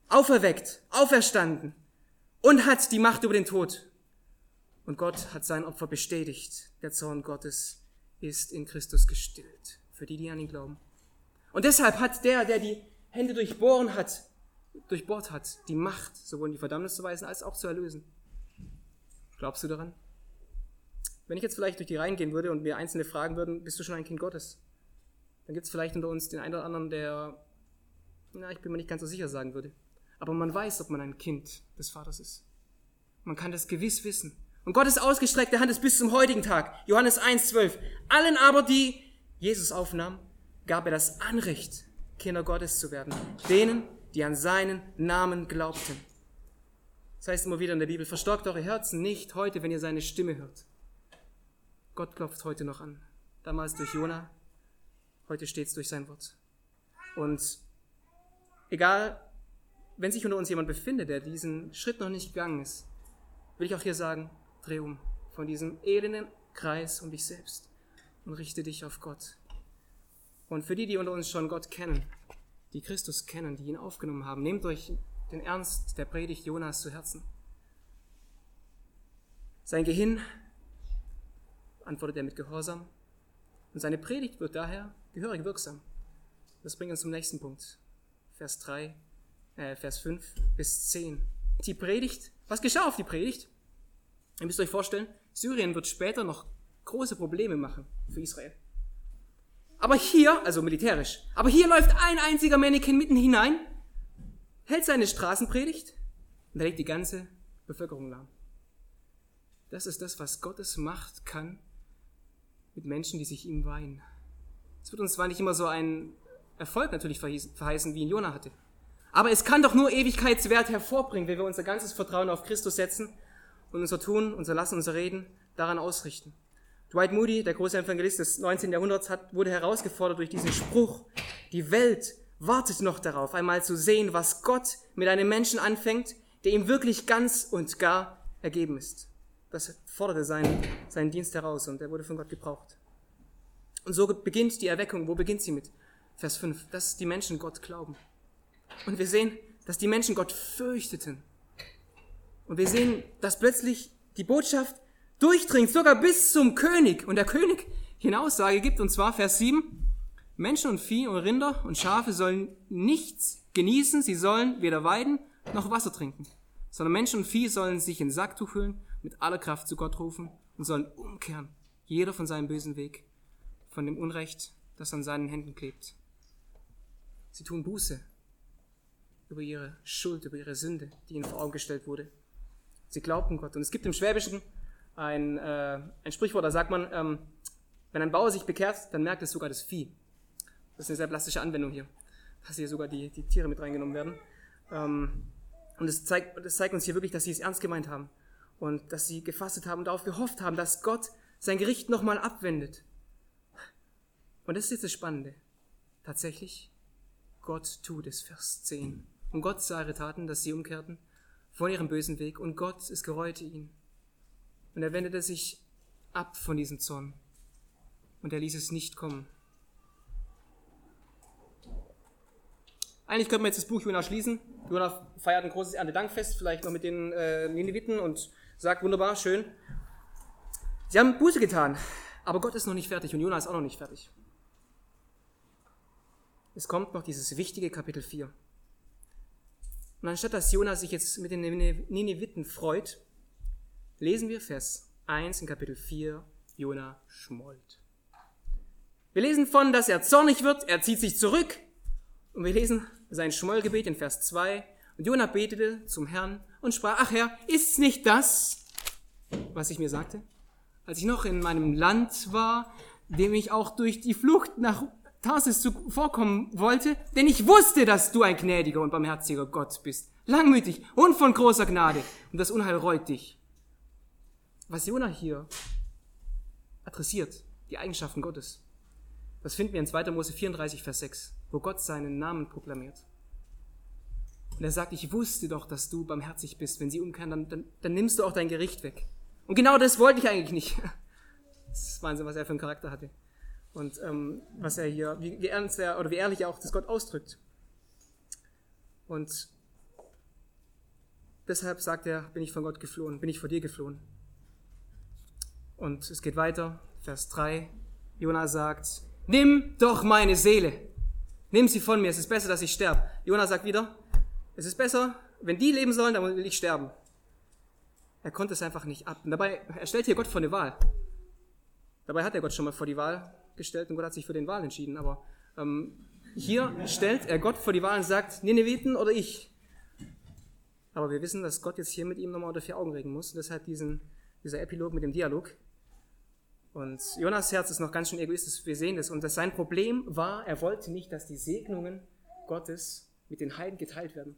auferweckt, auferstanden und hat die Macht über den Tod. Und Gott hat sein Opfer bestätigt. Der Zorn Gottes ist in Christus gestillt, für die, die an ihn glauben. Und deshalb hat der, der die Hände durchbohren hat, durchbohrt hat, die Macht, sowohl in die Verdammnis zu weisen, als auch zu erlösen. Glaubst du daran? Wenn ich jetzt vielleicht durch die Reihen gehen würde und mir Einzelne fragen würden, bist du schon ein Kind Gottes? Dann gibt es vielleicht unter uns den einen oder anderen, der, na, ich bin mir nicht ganz so sicher sagen würde. Aber man weiß, ob man ein Kind des Vaters ist. Man kann das gewiss wissen. Und Gottes ausgestreckte Hand ist bis zum heutigen Tag. Johannes 1,12. Allen aber, die Jesus aufnahm, gab er das Anrecht, Kinder Gottes zu werden. Denen, die an seinen Namen glaubten. Das heißt immer wieder in der Bibel, verstockt eure Herzen nicht heute, wenn ihr seine Stimme hört. Gott klopft heute noch an. Damals durch Jona, heute steht es durch sein Wort. Und egal, wenn sich unter uns jemand befindet, der diesen Schritt noch nicht gegangen ist, will ich auch hier sagen, dreh um von diesem elenden Kreis um dich selbst und richte dich auf Gott. Und für die, die unter uns schon Gott kennen, die Christus kennen, die ihn aufgenommen haben, nehmt euch den Ernst der Predigt Jonas zu Herzen. Sein Gehirn antwortet er mit Gehorsam und seine Predigt wird daher gehörig wirksam. Das bringt uns zum nächsten Punkt, Vers 3, äh, Vers 5 bis 10. Die Predigt, was geschah auf die Predigt? Ihr müsst euch vorstellen, Syrien wird später noch große Probleme machen für Israel. Aber hier, also militärisch, aber hier läuft ein einziger Mannequin mitten hinein hält seine Straßenpredigt und er legt die ganze Bevölkerung lahm. Das ist das, was Gottes Macht kann mit Menschen, die sich ihm weihen. Es wird uns zwar nicht immer so einen Erfolg natürlich verheißen, wie ihn Jona hatte. Aber es kann doch nur Ewigkeitswert hervorbringen, wenn wir unser ganzes Vertrauen auf Christus setzen und unser Tun, unser Lassen, unser Reden daran ausrichten. Dwight Moody, der große Evangelist des 19. Jahrhunderts, hat, wurde herausgefordert durch diesen Spruch, die Welt wartet noch darauf, einmal zu sehen, was Gott mit einem Menschen anfängt, der ihm wirklich ganz und gar ergeben ist. Das forderte seinen, seinen Dienst heraus und er wurde von Gott gebraucht. Und so beginnt die Erweckung. Wo beginnt sie mit? Vers 5, dass die Menschen Gott glauben. Und wir sehen, dass die Menschen Gott fürchteten. Und wir sehen, dass plötzlich die Botschaft durchdringt, sogar bis zum König. Und der König hier eine Aussage gibt, und zwar Vers 7, Menschen und Vieh und Rinder und Schafe sollen nichts genießen, sie sollen weder weiden noch Wasser trinken, sondern Menschen und Vieh sollen sich in Sacktuch hüllen, mit aller Kraft zu Gott rufen und sollen umkehren, jeder von seinem bösen Weg, von dem Unrecht, das an seinen Händen klebt. Sie tun Buße über ihre Schuld, über ihre Sünde, die ihnen vor Augen gestellt wurde. Sie glaubten Gott. Und es gibt im Schwäbischen ein, äh, ein Sprichwort, da sagt man, ähm, wenn ein Bauer sich bekehrt, dann merkt es sogar das Vieh. Das ist eine sehr plastische Anwendung hier, dass hier sogar die, die Tiere mit reingenommen werden. Ähm, und es zeigt, das zeigt uns hier wirklich, dass sie es ernst gemeint haben und dass sie gefastet haben und darauf gehofft haben, dass Gott sein Gericht nochmal abwendet. Und das ist jetzt das Spannende. Tatsächlich, Gott tut es, Vers 10. Und Gott sah ihre Taten, dass sie umkehrten von ihrem bösen Weg und Gott, es gereute ihn. Und er wendete sich ab von diesem Zorn und er ließ es nicht kommen. Eigentlich könnte man jetzt das Buch Jona schließen. Jona feiert ein großes Erntedankfest, vielleicht noch mit den äh, Nineviten und sagt, wunderbar, schön. Sie haben Buße getan, aber Gott ist noch nicht fertig und Jona ist auch noch nicht fertig. Es kommt noch dieses wichtige Kapitel 4. Und anstatt dass Jona sich jetzt mit den Nineviten freut, lesen wir Vers 1 in Kapitel 4, Jona schmollt. Wir lesen von, dass er zornig wird, er zieht sich zurück. Und wir lesen sein Schmollgebet in Vers 2. Und Jona betete zum Herrn und sprach, ach Herr, ist's nicht das, was ich mir sagte? Als ich noch in meinem Land war, dem ich auch durch die Flucht nach Tarsis zuvorkommen wollte, denn ich wusste, dass du ein gnädiger und barmherziger Gott bist, langmütig und von großer Gnade, und das Unheil reut dich. Was Jona hier adressiert, die Eigenschaften Gottes, das finden wir in 2. Mose 34, Vers 6, wo Gott seinen Namen proklamiert. Und er sagt, ich wusste doch, dass du barmherzig bist. Wenn sie umkehren, dann, dann, dann nimmst du auch dein Gericht weg. Und genau das wollte ich eigentlich nicht. Das ist Wahnsinn, was er für einen Charakter hatte. Und ähm, was er hier, wie, wie ernst er, oder wie ehrlich er auch das Gott ausdrückt. Und deshalb sagt er, bin ich von Gott geflohen, bin ich vor dir geflohen. Und es geht weiter, Vers 3. Jona sagt, nimm doch meine Seele. Nimm sie von mir, es ist besser, dass ich sterbe. Jona sagt wieder, es ist besser, wenn die leben sollen, dann will ich sterben. Er konnte es einfach nicht ab. Und dabei, er stellt hier Gott vor eine Wahl. Dabei hat er Gott schon mal vor die Wahl gestellt und Gott hat sich für den Wahl entschieden. Aber ähm, hier stellt er Gott vor die Wahl und sagt, Nineviten oder ich. Aber wir wissen, dass Gott jetzt hier mit ihm nochmal unter vier Augen reden muss. Und deshalb diesen, dieser Epilog mit dem Dialog. Und Jonas Herz ist noch ganz schön egoistisch, wir sehen das. Und das sein Problem war, er wollte nicht, dass die Segnungen Gottes mit den Heiden geteilt werden.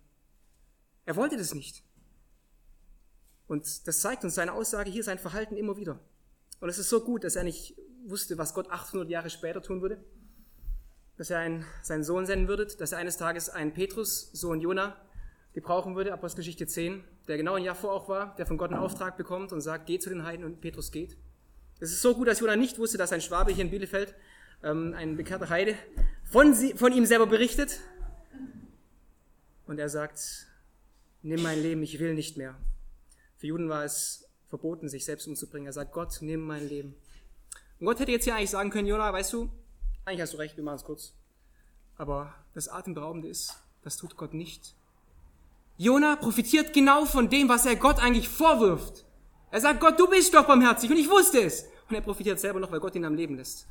Er wollte das nicht. Und das zeigt uns seine Aussage hier, sein Verhalten immer wieder. Und es ist so gut, dass er nicht wusste, was Gott 800 Jahre später tun würde. Dass er einen, seinen Sohn senden würde, dass er eines Tages einen Petrus, Sohn Jona, gebrauchen würde, Apostelgeschichte 10, der genau ein Jahr vor auch war, der von Gott einen Auftrag bekommt und sagt, geh zu den Heiden und Petrus geht. Es ist so gut, dass Jona nicht wusste, dass ein Schwabe hier in Bielefeld, ähm, ein bekannter Heide, von, sie, von ihm selber berichtet. Und er sagt, nimm mein Leben, ich will nicht mehr. Für Juden war es verboten, sich selbst umzubringen. Er sagt, Gott, nimm mein Leben. Und Gott hätte jetzt hier eigentlich sagen können, Jona, weißt du, eigentlich hast du recht, wir machen es kurz. Aber das Atemberaubende ist, das tut Gott nicht. Jona profitiert genau von dem, was er Gott eigentlich vorwirft. Er sagt, Gott, du bist doch barmherzig und ich wusste es. Und er profitiert selber noch, weil Gott ihn am Leben lässt.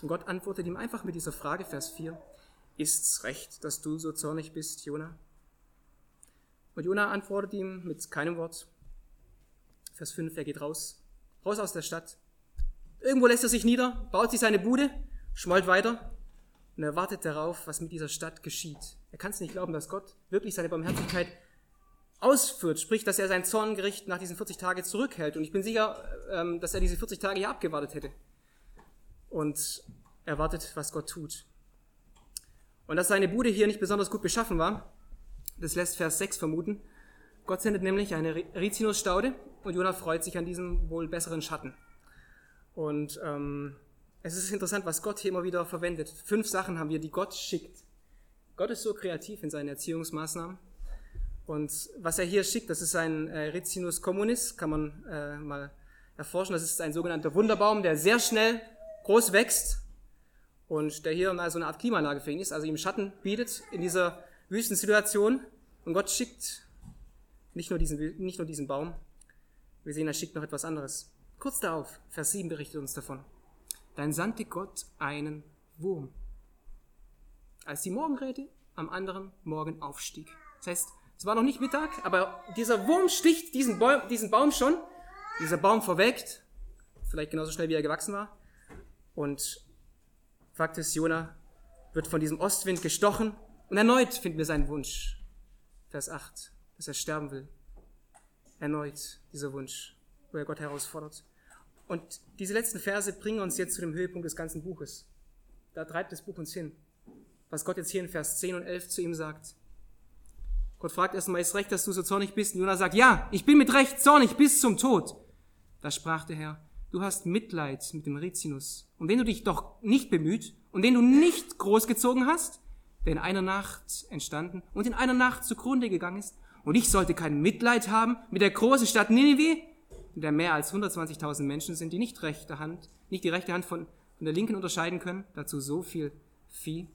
Und Gott antwortet ihm einfach mit dieser Frage, Vers 4. Ist's recht, dass du so zornig bist, Jona? Und Jona antwortet ihm mit keinem Wort. Vers 5, er geht raus, raus aus der Stadt. Irgendwo lässt er sich nieder, baut sich seine Bude, schmollt weiter und er wartet darauf, was mit dieser Stadt geschieht. Er kann es nicht glauben, dass Gott wirklich seine Barmherzigkeit ausführt, sprich, dass er sein Zorngericht nach diesen 40 Tagen zurückhält. Und ich bin sicher, ähm, dass er diese 40 Tage hier abgewartet hätte. Und erwartet, was Gott tut. Und dass seine Bude hier nicht besonders gut beschaffen war, das lässt Vers 6 vermuten. Gott sendet nämlich eine Rizinusstaude und Jonah freut sich an diesem wohl besseren Schatten. Und ähm, es ist interessant, was Gott hier immer wieder verwendet. Fünf Sachen haben wir, die Gott schickt. Gott ist so kreativ in seinen Erziehungsmaßnahmen. Und was er hier schickt, das ist ein äh, Rizinus communis, kann man äh, mal erforschen. Das ist ein sogenannter Wunderbaum, der sehr schnell groß wächst und der hier mal so eine Art Klimaanlage für ihn ist, also ihm Schatten bietet in dieser Wüstensituation. Und Gott schickt nicht nur diesen, nicht nur diesen Baum, wir sehen, er schickt noch etwas anderes. Kurz darauf, Vers 7 berichtet uns davon. Dann sandte Gott einen Wurm, als die Morgenräte am anderen Morgen aufstieg. Das heißt, es war noch nicht Mittag, aber dieser Wurm sticht diesen Baum, diesen Baum schon. Dieser Baum verwelkt, vielleicht genauso schnell wie er gewachsen war. Und Fakt ist, Jona wird von diesem Ostwind gestochen und erneut finden wir seinen Wunsch. Vers 8, dass er sterben will. Erneut dieser Wunsch, wo er Gott herausfordert. Und diese letzten Verse bringen uns jetzt zu dem Höhepunkt des ganzen Buches. Da treibt das Buch uns hin. Was Gott jetzt hier in Vers 10 und 11 zu ihm sagt. Gott fragt erstmal, ist recht, dass du so zornig bist? Und Jonah sagt, ja, ich bin mit Recht zornig bis zum Tod. Da sprach der Herr, du hast Mitleid mit dem Rizinus, um den du dich doch nicht bemüht und den du nicht großgezogen hast, der in einer Nacht entstanden und in einer Nacht zugrunde gegangen ist. Und ich sollte kein Mitleid haben mit der großen Stadt Ninive, in der mehr als 120.000 Menschen sind, die nicht rechte Hand, nicht die rechte Hand von, von der linken unterscheiden können, dazu so viel Vieh.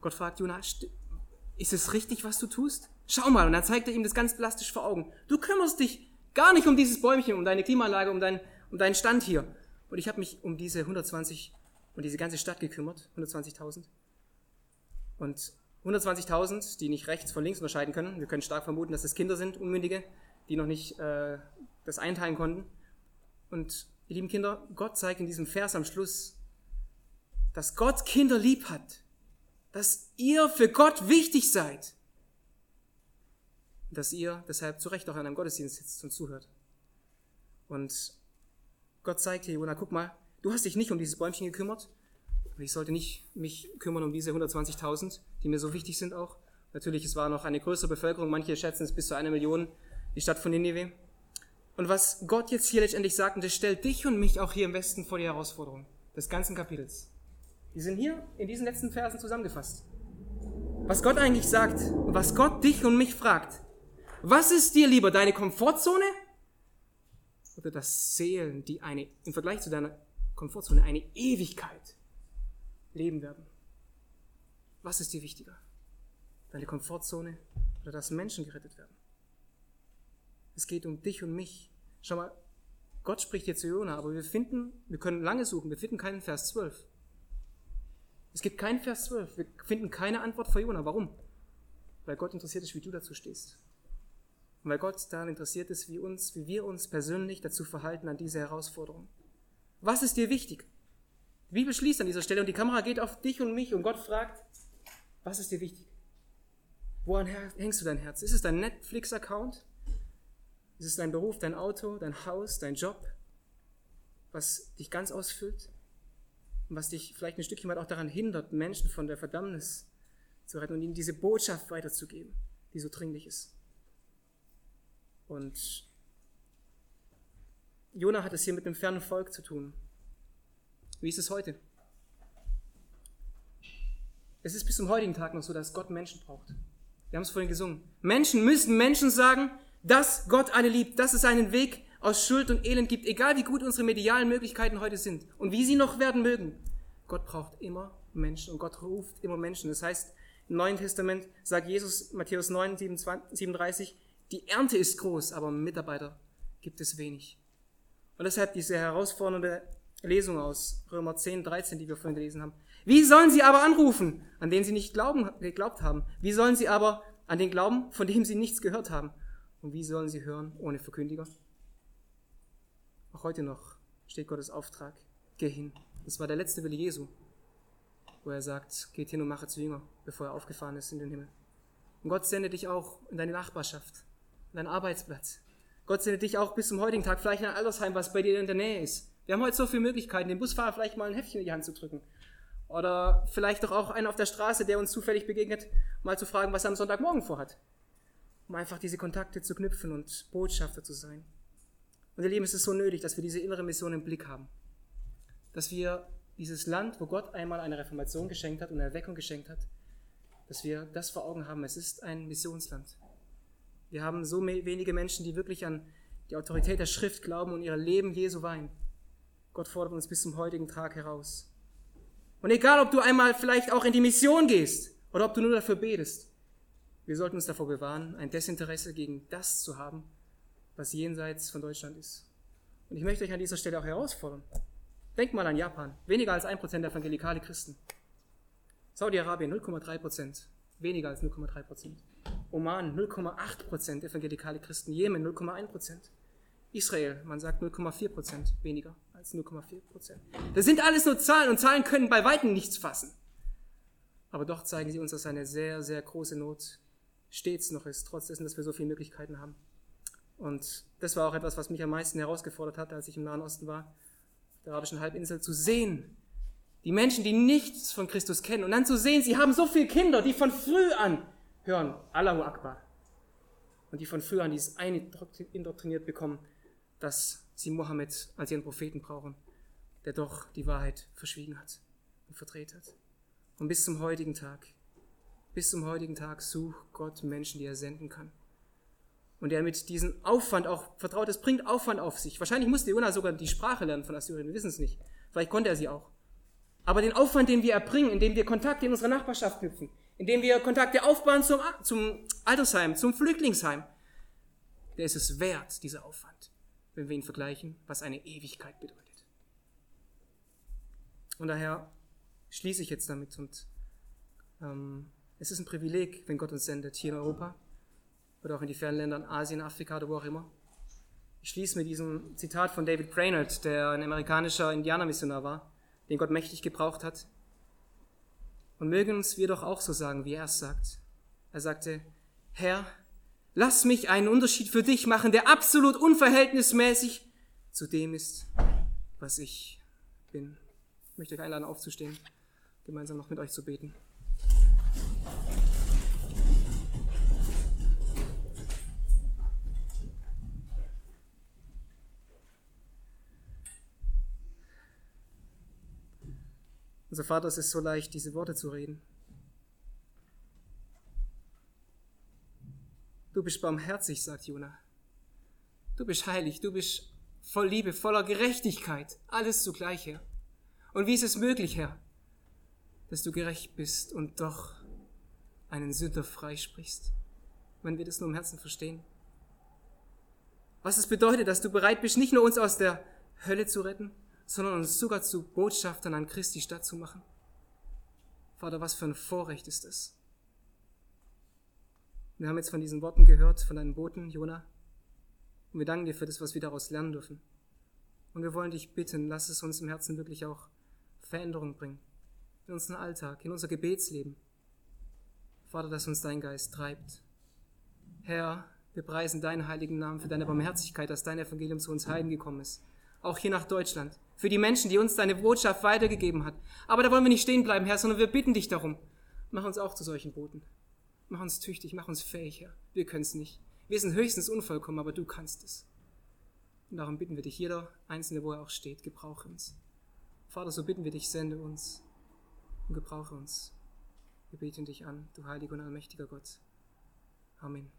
Gott fragt Jonah, ist es richtig, was du tust? Schau mal, und dann zeigt er ihm das ganz plastisch vor Augen. Du kümmerst dich Gar nicht um dieses Bäumchen, um deine Klimaanlage, um, dein, um deinen Stand hier. Und ich habe mich um diese 120 und diese ganze Stadt gekümmert, 120.000. Und 120.000, die nicht rechts von links unterscheiden können. Wir können stark vermuten, dass es Kinder sind, Unmündige, die noch nicht äh, das einteilen konnten. Und ihr lieben Kinder, Gott zeigt in diesem Vers am Schluss, dass Gott Kinder lieb hat, dass ihr für Gott wichtig seid dass ihr deshalb zu Recht auch an einem Gottesdienst sitzt und zuhört. Und Gott zeigt hier, Jona, guck mal, du hast dich nicht um dieses Bäumchen gekümmert. Und ich sollte nicht mich kümmern um diese 120.000, die mir so wichtig sind auch. Natürlich, es war noch eine größere Bevölkerung, manche schätzen es bis zu einer Million, die Stadt von Nineveh. Und was Gott jetzt hier letztendlich sagt, und das stellt dich und mich auch hier im Westen vor die Herausforderung des ganzen Kapitels. Die sind hier in diesen letzten Versen zusammengefasst. Was Gott eigentlich sagt und was Gott dich und mich fragt, was ist dir lieber, deine Komfortzone oder das Seelen, die eine, im Vergleich zu deiner Komfortzone eine Ewigkeit leben werden? Was ist dir wichtiger? Deine Komfortzone oder dass Menschen gerettet werden? Es geht um dich und mich. Schau mal, Gott spricht jetzt zu Jona, aber wir finden, wir können lange suchen, wir finden keinen Vers 12. Es gibt keinen Vers 12. Wir finden keine Antwort für Jona. Warum? Weil Gott interessiert ist, wie du dazu stehst. Und weil Gott daran interessiert ist, wie, uns, wie wir uns persönlich dazu verhalten an diese Herausforderung. Was ist dir wichtig? Die Bibel schließt an dieser Stelle und die Kamera geht auf dich und mich und Gott fragt, was ist dir wichtig? Woran hängst du dein Herz? Ist es dein Netflix-Account? Ist es dein Beruf, dein Auto, dein Haus, dein Job, was dich ganz ausfüllt was dich vielleicht ein Stückchen weit auch daran hindert, Menschen von der Verdammnis zu retten und ihnen diese Botschaft weiterzugeben, die so dringlich ist? Und Jona hat es hier mit einem fernen Volk zu tun. Wie ist es heute? Es ist bis zum heutigen Tag noch so, dass Gott Menschen braucht. Wir haben es vorhin gesungen. Menschen müssen Menschen sagen, dass Gott alle liebt, dass es einen Weg aus Schuld und Elend gibt, egal wie gut unsere medialen Möglichkeiten heute sind und wie sie noch werden mögen. Gott braucht immer Menschen und Gott ruft immer Menschen. Das heißt, im Neuen Testament sagt Jesus, Matthäus 9, 37, die Ernte ist groß, aber Mitarbeiter gibt es wenig. Und deshalb diese herausfordernde Lesung aus Römer 10, 13, die wir vorhin gelesen haben. Wie sollen sie aber anrufen, an den sie nicht glauben, geglaubt haben? Wie sollen sie aber an den glauben, von dem sie nichts gehört haben? Und wie sollen sie hören ohne Verkündiger? Auch heute noch steht Gottes Auftrag. Geh hin. Das war der letzte Wille Jesu, wo er sagt, geht hin und mache zu Jünger, bevor er aufgefahren ist in den Himmel. Und Gott sendet dich auch in deine Nachbarschaft, in deinen Arbeitsplatz. Gott sendet dich auch bis zum heutigen Tag vielleicht in ein Altersheim, was bei dir in der Nähe ist. Wir haben heute so viele Möglichkeiten, dem Busfahrer vielleicht mal ein Heftchen in die Hand zu drücken. Oder vielleicht doch auch einen auf der Straße, der uns zufällig begegnet, mal zu fragen, was er am Sonntagmorgen vorhat. Um einfach diese Kontakte zu knüpfen und Botschafter zu sein. Und ihr Lieben, es ist so nötig, dass wir diese innere Mission im Blick haben. Dass wir dieses Land, wo Gott einmal eine Reformation geschenkt hat und eine Erweckung geschenkt hat, dass wir das vor Augen haben. Es ist ein Missionsland. Wir haben so wenige Menschen, die wirklich an die Autorität der Schrift glauben und ihr Leben Jesu weinen. Gott fordert uns bis zum heutigen Tag heraus. Und egal, ob du einmal vielleicht auch in die Mission gehst oder ob du nur dafür betest, wir sollten uns davor bewahren, ein Desinteresse gegen das zu haben, was jenseits von Deutschland ist. Und ich möchte euch an dieser Stelle auch herausfordern. Denkt mal an Japan. Weniger als ein Prozent der evangelikale Christen. Saudi-Arabien 0,3 Prozent. Weniger als 0,3 Prozent. Oman 0,8 Prozent evangelikale Christen. Jemen 0,1 Prozent. Israel, man sagt 0,4 Prozent weniger als 0,4 Prozent. Das sind alles nur Zahlen und Zahlen können bei weitem nichts fassen. Aber doch zeigen sie uns, dass eine sehr, sehr große Not stets noch ist, trotz dessen, dass wir so viele Möglichkeiten haben. Und das war auch etwas, was mich am meisten herausgefordert hat, als ich im Nahen Osten war, der arabischen Halbinsel, zu sehen, die Menschen, die nichts von Christus kennen, und dann zu sehen, sie haben so viele Kinder, die von früh an hören, Allahu Akbar, und die von früh an dieses indoktriniert bekommen, dass sie Mohammed als ihren Propheten brauchen, der doch die Wahrheit verschwiegen hat und verdreht hat. Und bis zum heutigen Tag, bis zum heutigen Tag sucht Gott Menschen, die er senden kann. Und er mit diesem Aufwand auch vertraut, es bringt Aufwand auf sich. Wahrscheinlich musste Jonah sogar die Sprache lernen von Assyrien, wir wissen es nicht. Vielleicht konnte er sie auch. Aber den Aufwand, den wir erbringen, indem wir Kontakte in unserer Nachbarschaft knüpfen, indem wir Kontakte aufbauen zum, zum Altersheim, zum Flüchtlingsheim, der ist es wert, dieser Aufwand wenn wir ihn vergleichen, was eine Ewigkeit bedeutet. Und daher schließe ich jetzt damit und ähm, es ist ein Privileg, wenn Gott uns sendet, hier in Europa oder auch in die fernen Länder, in Asien, Afrika oder wo auch immer. Ich schließe mit diesem Zitat von David Brainerd, der ein amerikanischer Indianermissionar war, den Gott mächtig gebraucht hat. Und mögen uns wir doch auch so sagen, wie er es sagt. Er sagte, Herr, Lass mich einen Unterschied für dich machen, der absolut unverhältnismäßig zu dem ist, was ich bin. Ich möchte euch einladen, aufzustehen, gemeinsam noch mit euch zu beten. Unser Vater, es ist so leicht, diese Worte zu reden. Du bist barmherzig, sagt Jona. Du bist heilig, du bist voll Liebe, voller Gerechtigkeit, alles zugleich, Herr. Und wie ist es möglich, Herr, dass du gerecht bist und doch einen Sünder freisprichst, wenn wir das nur im Herzen verstehen? Was es bedeutet, dass du bereit bist, nicht nur uns aus der Hölle zu retten, sondern uns sogar zu Botschaftern an Christi Stadt zu machen. Vater, was für ein Vorrecht ist es. Wir haben jetzt von diesen Worten gehört, von deinen Boten, Jona. Und wir danken dir für das, was wir daraus lernen dürfen. Und wir wollen dich bitten, lass es uns im Herzen wirklich auch Veränderung bringen. In unseren Alltag, in unser Gebetsleben. Vater, dass uns dein Geist treibt. Herr, wir preisen deinen heiligen Namen für deine Barmherzigkeit, dass dein Evangelium zu uns Heiden gekommen ist. Auch hier nach Deutschland. Für die Menschen, die uns deine Botschaft weitergegeben hat. Aber da wollen wir nicht stehen bleiben, Herr, sondern wir bitten dich darum. Mach uns auch zu solchen Boten. Mach uns tüchtig, mach uns fähig, Herr. Wir können es nicht. Wir sind höchstens unvollkommen, aber du kannst es. Und darum bitten wir dich, jeder Einzelne, wo er auch steht, gebrauche uns. Vater, so bitten wir dich, sende uns und gebrauche uns. Wir beten dich an, du heiliger und allmächtiger Gott. Amen.